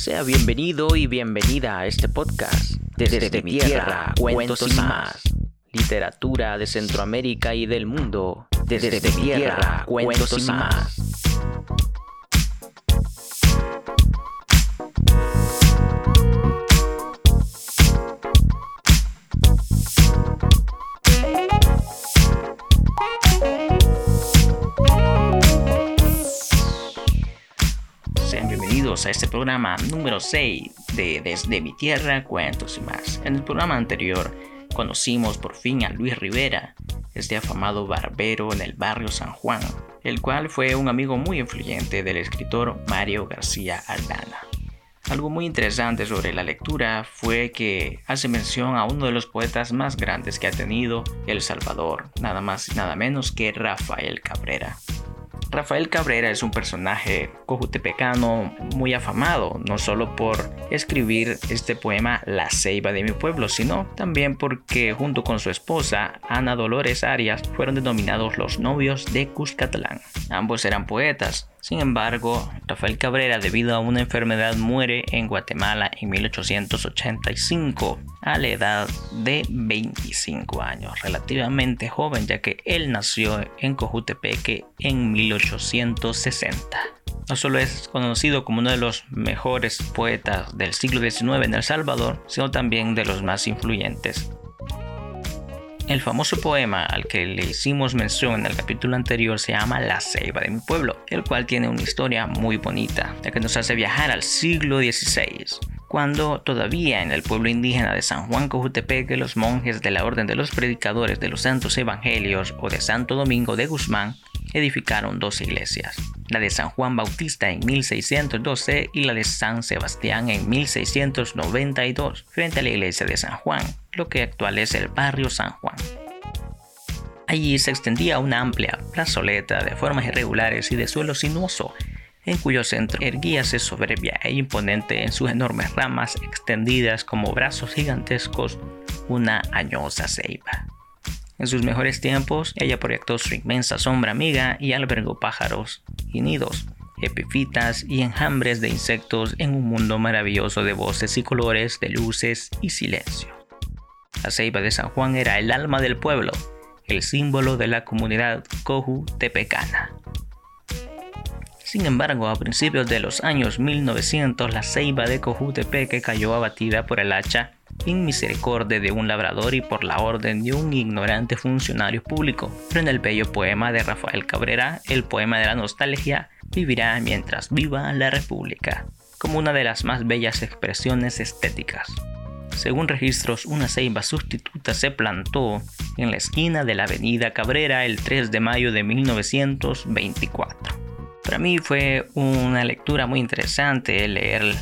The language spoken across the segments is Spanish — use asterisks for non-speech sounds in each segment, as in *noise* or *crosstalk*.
Sea bienvenido y bienvenida a este podcast. Desde, mi tierra, cuentos y más. Literatura de Centroamérica y del mundo. Desde, mi tierra, cuentos y más. A este programa número 6 de Desde mi tierra, cuentos y más. En el programa anterior conocimos por fin a Luis Rivera, este afamado barbero en el barrio San Juan, el cual fue un amigo muy influyente del escritor Mario García Aldana. Algo muy interesante sobre la lectura fue que hace mención a uno de los poetas más grandes que ha tenido El Salvador, nada más y nada menos que Rafael Cabrera. Rafael Cabrera es un personaje cojutepecano muy afamado, no solo por escribir este poema La ceiba de mi pueblo, sino también porque junto con su esposa, Ana Dolores Arias, fueron denominados los novios de Cuscatlán. Ambos eran poetas, sin embargo, Rafael Cabrera, debido a una enfermedad, muere en Guatemala en 1885 a la edad de 25 años, relativamente joven, ya que él nació en Cojutepeque en 1860. No solo es conocido como uno de los mejores poetas del siglo XIX en El Salvador, sino también de los más influyentes el famoso poema al que le hicimos mención en el capítulo anterior se llama La Ceiba de mi pueblo, el cual tiene una historia muy bonita, ya que nos hace viajar al siglo XVI, cuando todavía en el pueblo indígena de San Juan Cojutepeque los monjes de la Orden de los Predicadores de los Santos Evangelios o de Santo Domingo de Guzmán edificaron dos iglesias, la de San Juan Bautista en 1612 y la de San Sebastián en 1692, frente a la iglesia de San Juan, lo que actual es el barrio San Juan. Allí se extendía una amplia plazoleta de formas irregulares y de suelo sinuoso, en cuyo centro erguíase soberbia e imponente en sus enormes ramas extendidas como brazos gigantescos una añosa ceiba. En sus mejores tiempos, ella proyectó su inmensa sombra amiga y albergó pájaros y nidos, epifitas y enjambres de insectos en un mundo maravilloso de voces y colores, de luces y silencio. La ceiba de San Juan era el alma del pueblo, el símbolo de la comunidad Coju Tepecana. Sin embargo, a principios de los años 1900, la ceiba de Cojutepeque cayó abatida por el hacha misericordia de un labrador y por la orden de un ignorante funcionario público. Pero en el bello poema de Rafael Cabrera, el poema de la nostalgia, vivirá mientras viva la República, como una de las más bellas expresiones estéticas. Según registros, una ceiba sustituta se plantó en la esquina de la avenida Cabrera el 3 de mayo de 1924. Para mí fue una lectura muy interesante leer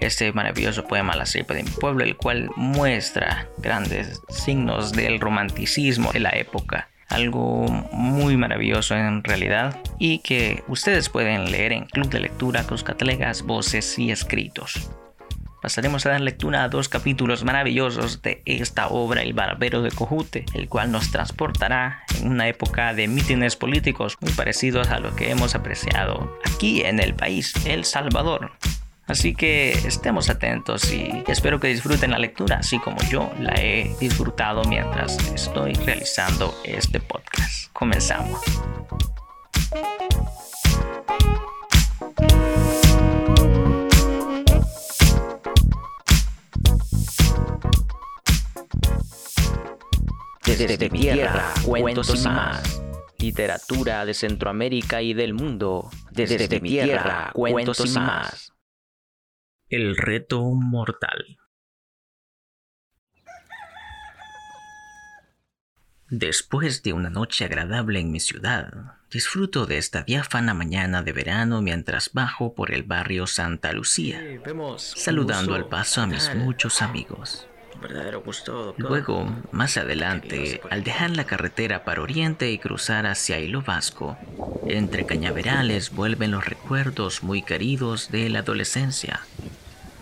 este maravilloso poema La cepa de mi pueblo, el cual muestra grandes signos del romanticismo de la época. Algo muy maravilloso en realidad y que ustedes pueden leer en Club de Lectura Catalegas, Voces y Escritos. Pasaremos a dar lectura a dos capítulos maravillosos de esta obra El Barbero de Cojute, el cual nos transportará en una época de mítines políticos muy parecidos a lo que hemos apreciado aquí en el país, El Salvador. Así que estemos atentos y espero que disfruten la lectura, así como yo la he disfrutado mientras estoy realizando este podcast. Comenzamos. Desde, mi tierra, cuentos y más. Literatura de Centroamérica y del mundo. Desde, mi tierra, cuentos y más. El reto mortal. Después de una noche agradable en mi ciudad, disfruto de esta diáfana mañana de verano mientras bajo por el barrio Santa Lucía, saludando al paso a mis muchos amigos. Luego, más adelante, al dejar la carretera para Oriente y cruzar hacia Hilo Vasco, entre cañaverales vuelven los recuerdos muy queridos de la adolescencia,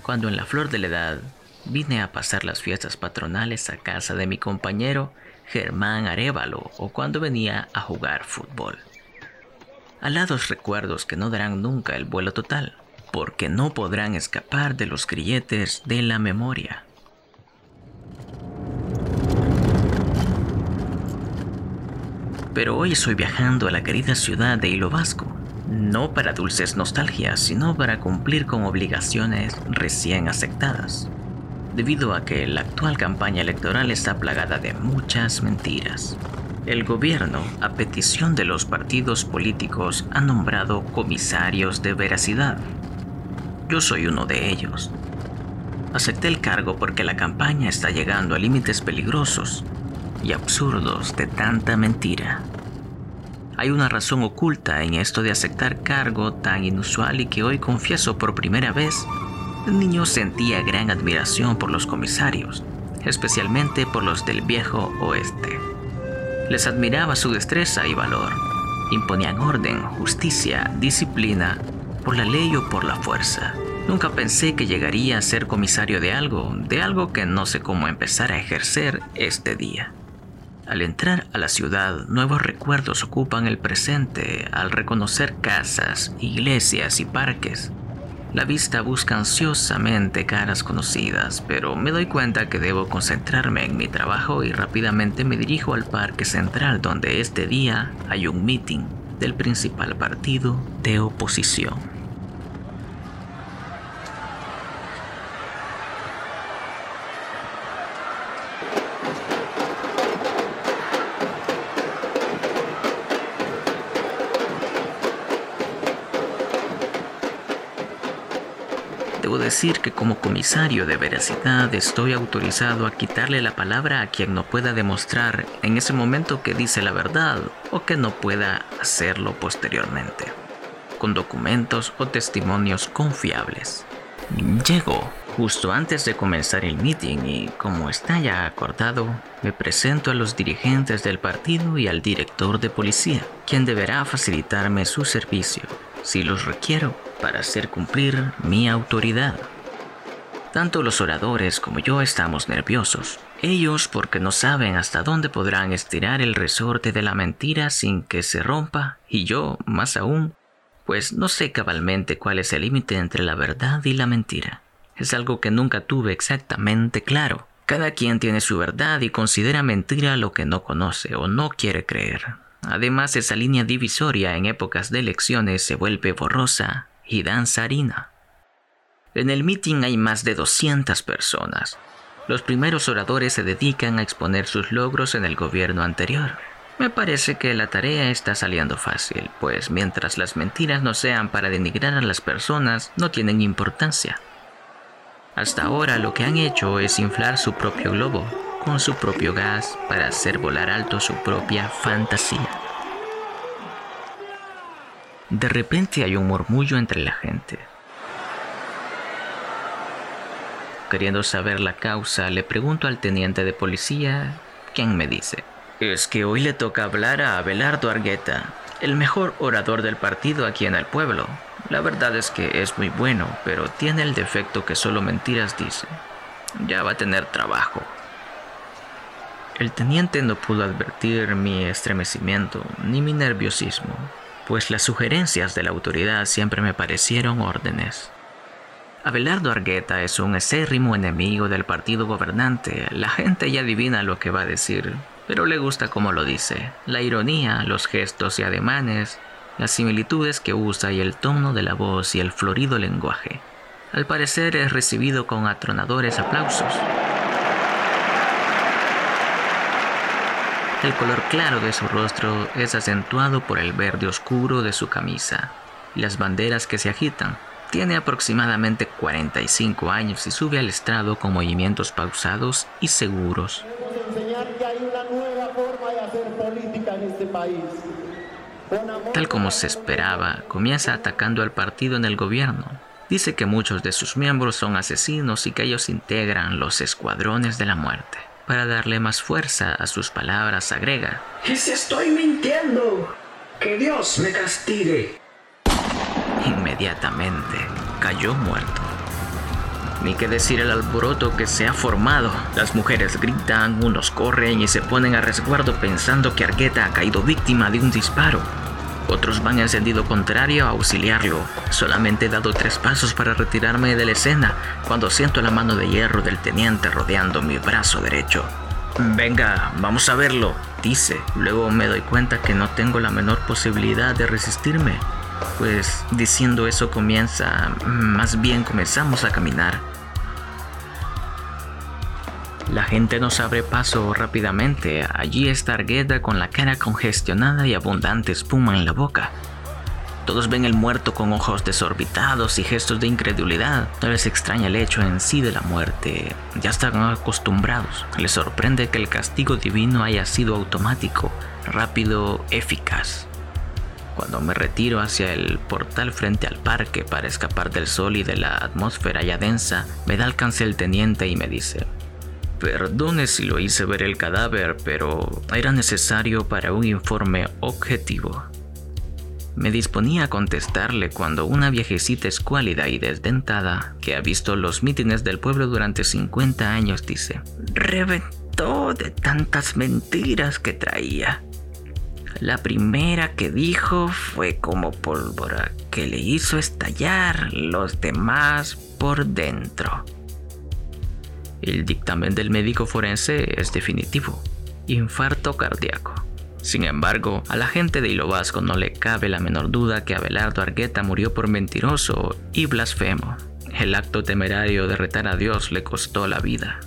cuando en la flor de la edad vine a pasar las fiestas patronales a casa de mi compañero Germán Arevalo o cuando venía a jugar fútbol. Alados recuerdos que no darán nunca el vuelo total, porque no podrán escapar de los grilletes de la memoria. Pero hoy estoy viajando a la querida ciudad de Hilo Vasco, no para dulces nostalgias, sino para cumplir con obligaciones recién aceptadas, debido a que la actual campaña electoral está plagada de muchas mentiras. El gobierno, a petición de los partidos políticos, ha nombrado comisarios de veracidad. Yo soy uno de ellos. Acepté el cargo porque la campaña está llegando a límites peligrosos y absurdos de tanta mentira. Hay una razón oculta en esto de aceptar cargo tan inusual y que hoy confieso por primera vez. El niño sentía gran admiración por los comisarios, especialmente por los del viejo oeste. Les admiraba su destreza y valor. Imponían orden, justicia, disciplina, por la ley o por la fuerza. Nunca pensé que llegaría a ser comisario de algo, de algo que no sé cómo empezar a ejercer este día. Al entrar a la ciudad, nuevos recuerdos ocupan el presente al reconocer casas, iglesias y parques. La vista busca ansiosamente caras conocidas, pero me doy cuenta que debo concentrarme en mi trabajo y rápidamente me dirijo al parque central donde este día hay un meeting del principal partido de oposición. Debo decir que como comisario de veracidad estoy autorizado a quitarle la palabra a quien no pueda demostrar en ese momento que dice la verdad o que no pueda hacerlo posteriormente, con documentos o testimonios confiables. Llego justo antes de comenzar el meeting y como está ya acordado, me presento a los dirigentes del partido y al director de policía, quien deberá facilitarme su servicio si los requiero para hacer cumplir mi autoridad. Tanto los oradores como yo estamos nerviosos. Ellos porque no saben hasta dónde podrán estirar el resorte de la mentira sin que se rompa, y yo, más aún, pues no sé cabalmente cuál es el límite entre la verdad y la mentira. Es algo que nunca tuve exactamente claro. Cada quien tiene su verdad y considera mentira lo que no conoce o no quiere creer. Además, esa línea divisoria en épocas de elecciones se vuelve borrosa y danzarina. En el meeting hay más de 200 personas. Los primeros oradores se dedican a exponer sus logros en el gobierno anterior. Me parece que la tarea está saliendo fácil, pues mientras las mentiras no sean para denigrar a las personas, no tienen importancia. Hasta ahora lo que han hecho es inflar su propio globo, con su propio gas para hacer volar alto su propia fantasía. De repente hay un murmullo entre la gente. Queriendo saber la causa, le pregunto al teniente de policía, quien me dice, es que hoy le toca hablar a Abelardo Argueta, el mejor orador del partido aquí en el pueblo. La verdad es que es muy bueno, pero tiene el defecto que solo mentiras dice. Ya va a tener trabajo. El teniente no pudo advertir mi estremecimiento ni mi nerviosismo, pues las sugerencias de la autoridad siempre me parecieron órdenes. Abelardo Argueta es un acérrimo enemigo del partido gobernante. La gente ya adivina lo que va a decir, pero le gusta cómo lo dice. La ironía, los gestos y ademanes, las similitudes que usa y el tono de la voz y el florido lenguaje. Al parecer es recibido con atronadores aplausos. El color claro de su rostro es acentuado por el verde oscuro de su camisa y las banderas que se agitan. Tiene aproximadamente 45 años y sube al estrado con movimientos pausados y seguros. Tal como se esperaba, comienza atacando al partido en el gobierno. Dice que muchos de sus miembros son asesinos y que ellos integran los escuadrones de la muerte. Para darle más fuerza a sus palabras agrega, ¡Y si estoy mintiendo! ¡Que Dios me castigue! Inmediatamente cayó muerto. Ni que decir el alboroto que se ha formado. Las mujeres gritan, unos corren y se ponen a resguardo pensando que Argueta ha caído víctima de un disparo. Otros van en sentido contrario a auxiliarlo. Solamente he dado tres pasos para retirarme de la escena cuando siento la mano de hierro del teniente rodeando mi brazo derecho. Venga, vamos a verlo, dice. Luego me doy cuenta que no tengo la menor posibilidad de resistirme. Pues diciendo eso comienza, más bien comenzamos a caminar. La gente nos abre paso rápidamente. Allí está Argueda con la cara congestionada y abundante espuma en la boca. Todos ven el muerto con ojos desorbitados y gestos de incredulidad. No les extraña el hecho en sí de la muerte. Ya están acostumbrados. Les sorprende que el castigo divino haya sido automático, rápido, eficaz. Cuando me retiro hacia el portal frente al parque para escapar del sol y de la atmósfera ya densa, me da alcance el teniente y me dice, Perdone si lo hice ver el cadáver, pero era necesario para un informe objetivo. Me disponía a contestarle cuando una viejecita escuálida y desdentada, que ha visto los mítines del pueblo durante 50 años, dice, reventó de tantas mentiras que traía. La primera que dijo fue como pólvora que le hizo estallar los demás por dentro. El dictamen del médico forense es definitivo. Infarto cardíaco. Sin embargo, a la gente de Hilo Vasco no le cabe la menor duda que Abelardo Argueta murió por mentiroso y blasfemo. El acto temerario de retar a Dios le costó la vida.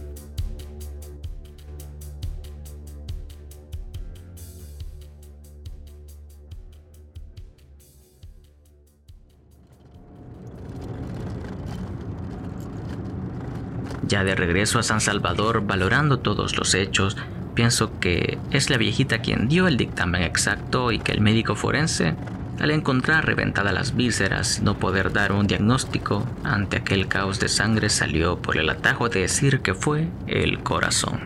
Ya de regreso a San Salvador, valorando todos los hechos, Pienso que es la viejita quien dio el dictamen exacto y que el médico forense, al encontrar reventadas las vísceras y no poder dar un diagnóstico ante aquel caos de sangre, salió por el atajo de decir que fue el corazón.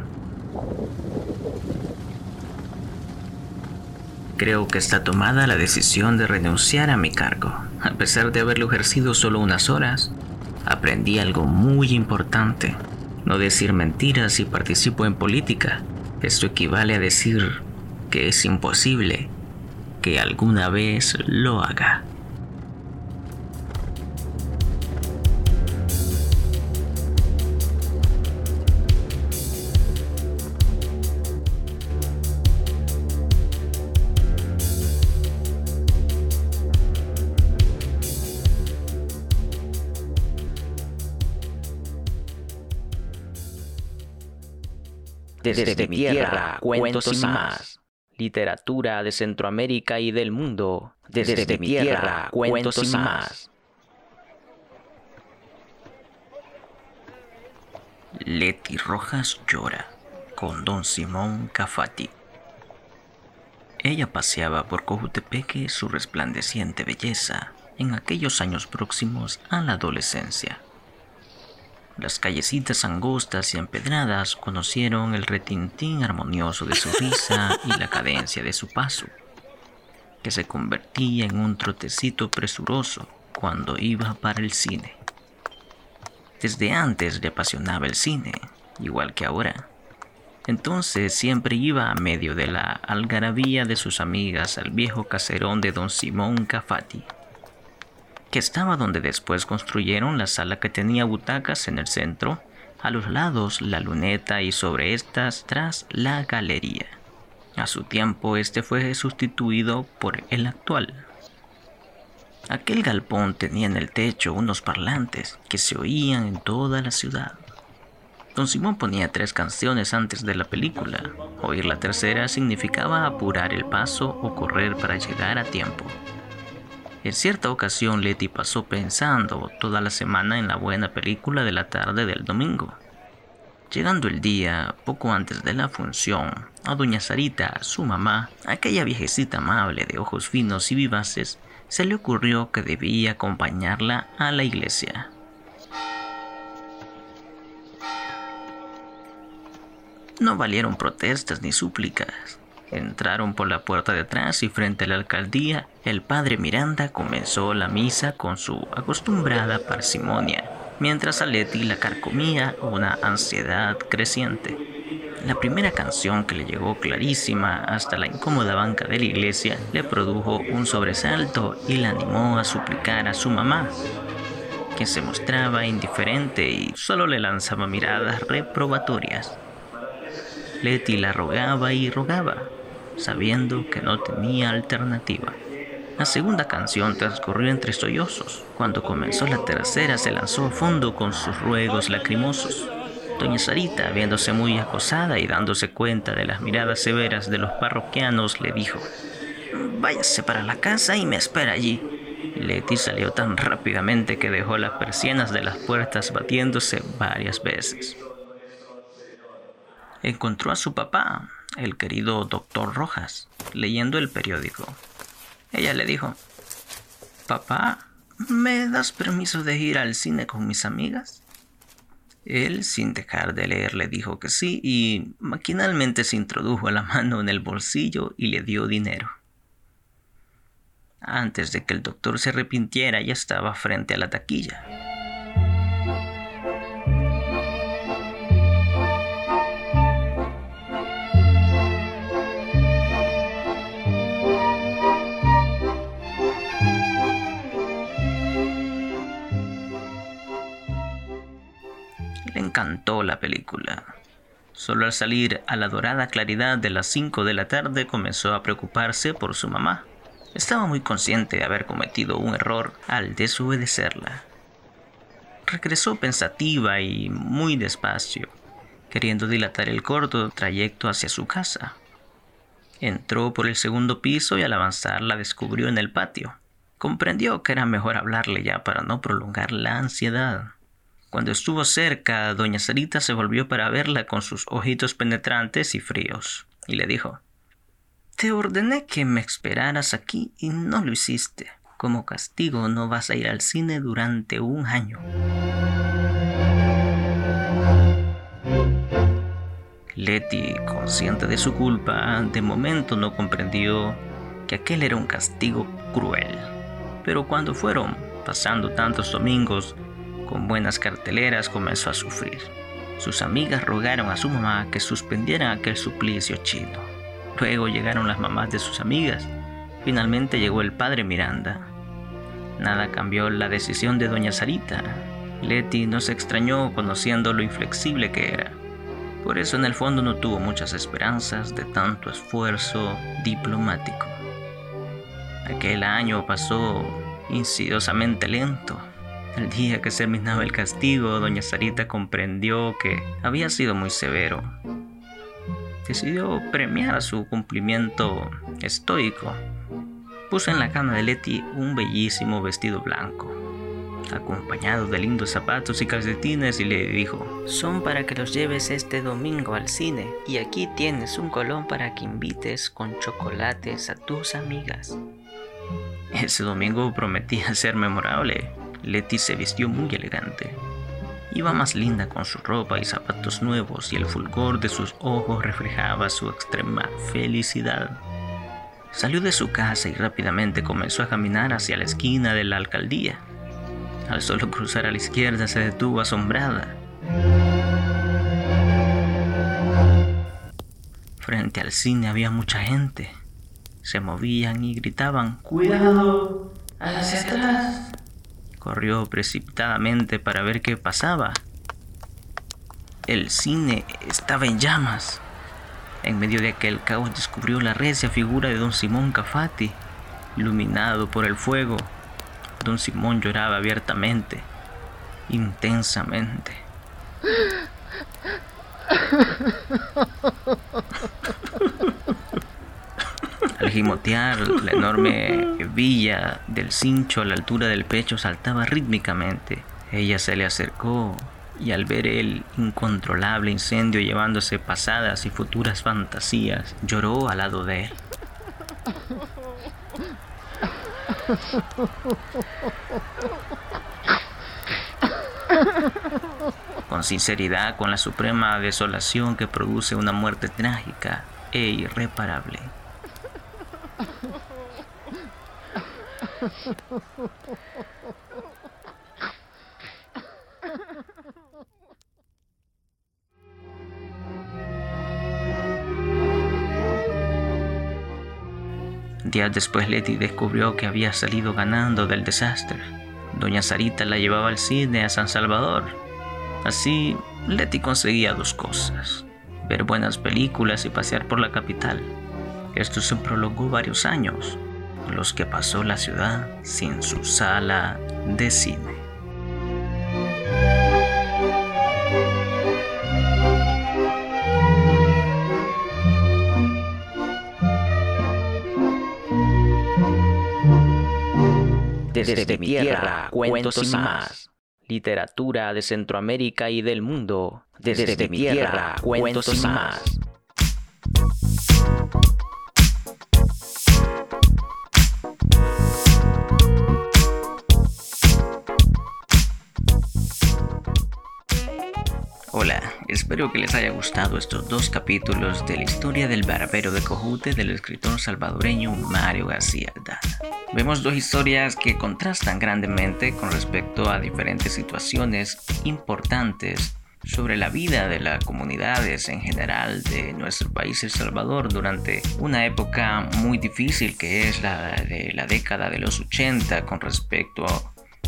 Creo que está tomada la decisión de renunciar a mi cargo. A pesar de haberlo ejercido solo unas horas, aprendí algo muy importante. No decir mentiras si participo en política. Esto equivale a decir que es imposible que alguna vez lo haga. Desde, mi tierra, cuentos y más. Literatura de Centroamérica y del mundo. Desde, mi tierra, cuentos y más. Leti Rojas llora con don Simón Cafati. Ella paseaba por Cojutepeque su resplandeciente belleza en aquellos años próximos a la adolescencia. Las callecitas angostas y empedradas conocieron el retintín armonioso de su risa y la cadencia de su paso, que se convertía en un trotecito presuroso cuando iba para el cine. Desde antes le apasionaba el cine, igual que ahora. Entonces siempre iba a medio de la algarabía de sus amigas al viejo caserón de don Simón Cafati que estaba donde después construyeron la sala que tenía butacas en el centro, a los lados la luneta y sobre estas tras la galería. A su tiempo este fue sustituido por el actual. Aquel galpón tenía en el techo unos parlantes que se oían en toda la ciudad. Don Simón ponía tres canciones antes de la película. Oír la tercera significaba apurar el paso o correr para llegar a tiempo. En cierta ocasión Letty pasó pensando toda la semana en la buena película de la tarde del domingo. Llegando el día, poco antes de la función, a doña Sarita, su mamá, aquella viejecita amable de ojos finos y vivaces, se le ocurrió que debía acompañarla a la iglesia. No valieron protestas ni súplicas. Entraron por la puerta de atrás y frente a la alcaldía, el padre Miranda comenzó la misa con su acostumbrada parsimonia, mientras a Leti la carcomía una ansiedad creciente. La primera canción que le llegó clarísima hasta la incómoda banca de la iglesia le produjo un sobresalto y la animó a suplicar a su mamá, que se mostraba indiferente y solo le lanzaba miradas reprobatorias. Letty la rogaba y rogaba, sabiendo que no tenía alternativa. La segunda canción transcurrió entre sollozos. Cuando comenzó la tercera se lanzó a fondo con sus ruegos lacrimosos. Doña Sarita, viéndose muy acosada y dándose cuenta de las miradas severas de los parroquianos, le dijo, Váyase para la casa y me espera allí. Leti salió tan rápidamente que dejó las persianas de las puertas batiéndose varias veces. Encontró a su papá, el querido doctor Rojas, leyendo el periódico. Ella le dijo, Papá, ¿me das permiso de ir al cine con mis amigas? Él, sin dejar de leer, le dijo que sí y maquinalmente se introdujo la mano en el bolsillo y le dio dinero. Antes de que el doctor se arrepintiera, ya estaba frente a la taquilla. Encantó la película. Solo al salir a la dorada claridad de las 5 de la tarde comenzó a preocuparse por su mamá. Estaba muy consciente de haber cometido un error al desobedecerla. Regresó pensativa y muy despacio, queriendo dilatar el corto trayecto hacia su casa. Entró por el segundo piso y al avanzar la descubrió en el patio. Comprendió que era mejor hablarle ya para no prolongar la ansiedad. Cuando estuvo cerca, doña Sarita se volvió para verla con sus ojitos penetrantes y fríos, y le dijo, Te ordené que me esperaras aquí y no lo hiciste. Como castigo no vas a ir al cine durante un año. Letty, consciente de su culpa, de momento no comprendió que aquel era un castigo cruel. Pero cuando fueron pasando tantos domingos, con buenas carteleras comenzó a sufrir. Sus amigas rogaron a su mamá que suspendieran aquel suplicio chino. Luego llegaron las mamás de sus amigas. Finalmente llegó el padre Miranda. Nada cambió la decisión de doña Sarita. Letty no se extrañó conociendo lo inflexible que era. Por eso en el fondo no tuvo muchas esperanzas de tanto esfuerzo diplomático. Aquel año pasó insidiosamente lento. El día que terminaba el castigo, doña Sarita comprendió que había sido muy severo. Decidió premiar su cumplimiento estoico. Puso en la cama de Letty un bellísimo vestido blanco, acompañado de lindos zapatos y calcetines, y le dijo: Son para que los lleves este domingo al cine, y aquí tienes un colón para que invites con chocolates a tus amigas. Ese domingo prometía ser memorable. Letty se vistió muy elegante. Iba más linda con su ropa y zapatos nuevos y el fulgor de sus ojos reflejaba su extrema felicidad. Salió de su casa y rápidamente comenzó a caminar hacia la esquina de la alcaldía. Al solo cruzar a la izquierda se detuvo asombrada. Frente al cine había mucha gente. Se movían y gritaban, ¡Cuidado! ¡Hacia atrás! Corrió precipitadamente para ver qué pasaba. El cine estaba en llamas. En medio de aquel caos descubrió la recia figura de don Simón Cafati, iluminado por el fuego. Don Simón lloraba abiertamente, intensamente. *laughs* Gimotear, la enorme villa del cincho a la altura del pecho saltaba rítmicamente. Ella se le acercó y al ver el incontrolable incendio llevándose pasadas y futuras fantasías, lloró al lado de él. Con sinceridad, con la suprema desolación que produce una muerte trágica e irreparable. Días después Letty descubrió que había salido ganando del desastre. Doña Sarita la llevaba al cine a San Salvador. Así, Letty conseguía dos cosas, ver buenas películas y pasear por la capital. Esto se prolongó varios años, los que pasó la ciudad sin su sala de cine. Desde, mi tierra, cuentos y más. Literatura de Centroamérica y del mundo. Desde, mi tierra, cuentos y más. Espero que les haya gustado estos dos capítulos de la historia del barbero de Cojute del escritor salvadoreño Mario García Aldana. Vemos dos historias que contrastan grandemente con respecto a diferentes situaciones importantes sobre la vida de las comunidades en general de nuestro país El Salvador durante una época muy difícil que es la de la década de los 80 con respecto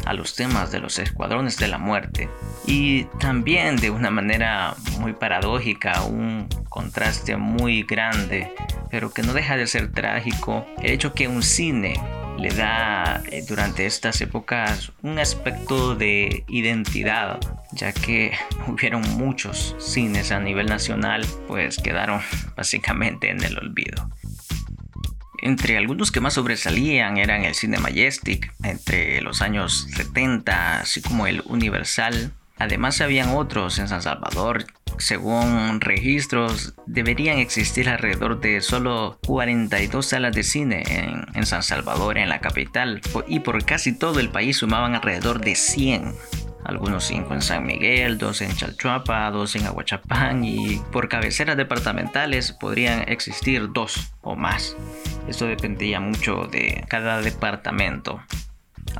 a los temas de los escuadrones de la muerte y también de una manera muy paradójica un contraste muy grande pero que no deja de ser trágico el hecho que un cine le da eh, durante estas épocas un aspecto de identidad, ya que *laughs* hubieron muchos cines a nivel nacional, pues quedaron básicamente en el olvido. Entre algunos que más sobresalían eran el Cine Majestic entre los años 70, así como el Universal. Además habían otros en San Salvador, según registros, deberían existir alrededor de solo 42 salas de cine en, San Salvador, en la capital, y por casi todo el país sumaban alrededor de 100 algunos 5 en San Miguel, 2 en Chalchuapa, 2 en Aguachapán y por cabeceras departamentales podrían existir 2 o más. Esto dependía mucho de cada departamento.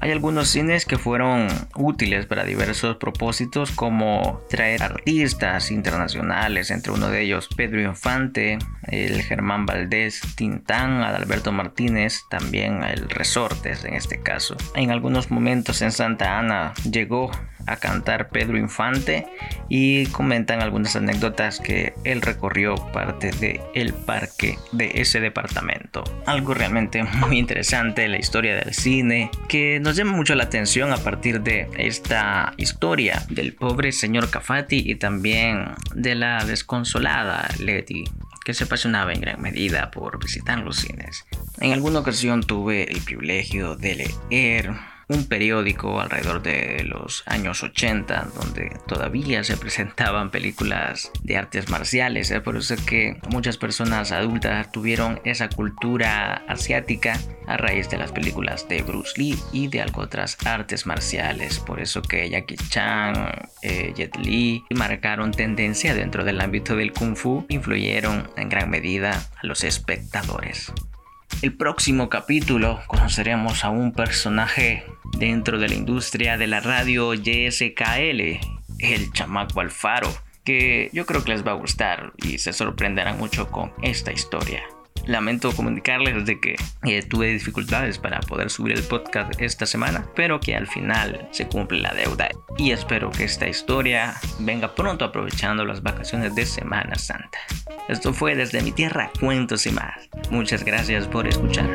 Hay algunos cines que fueron útiles para diversos propósitos como traer artistas internacionales, entre uno de ellos Pedro Infante, el Germán Valdés, Tintán, Adalberto Martínez, también el Resortes en este caso. En algunos momentos en Santa Ana llegó a cantar Pedro Infante y comentan algunas anécdotas que él recorrió parte del el parque de ese departamento. Algo realmente muy interesante, la historia del cine, que nos llama mucho la atención a partir de esta historia del pobre señor Cafati y también de la desconsolada Letty que se apasionaba en gran medida por visitar los cines. En alguna ocasión tuve el privilegio de leer un periódico alrededor de los años 80 donde todavía se presentaban películas de artes marciales. Es por eso que muchas personas adultas tuvieron esa cultura asiática a raíz de las películas de Bruce Lee y de otras artes marciales. Por eso que Jackie Chan, eh, Jet Li marcaron tendencia dentro del ámbito del kung fu, influyeron en gran medida a los espectadores. El próximo capítulo conoceremos a un personaje dentro de la industria de la radio YSKL, el chamaco Alfaro, que yo creo que les va a gustar y se sorprenderán mucho con esta historia. Lamento comunicarles de que eh, tuve dificultades para poder subir el podcast esta semana, pero que al final se cumple la deuda. Y espero que esta historia venga pronto aprovechando las vacaciones de Semana Santa. Esto fue desde mi tierra, cuentos y más. Muchas gracias por escuchar.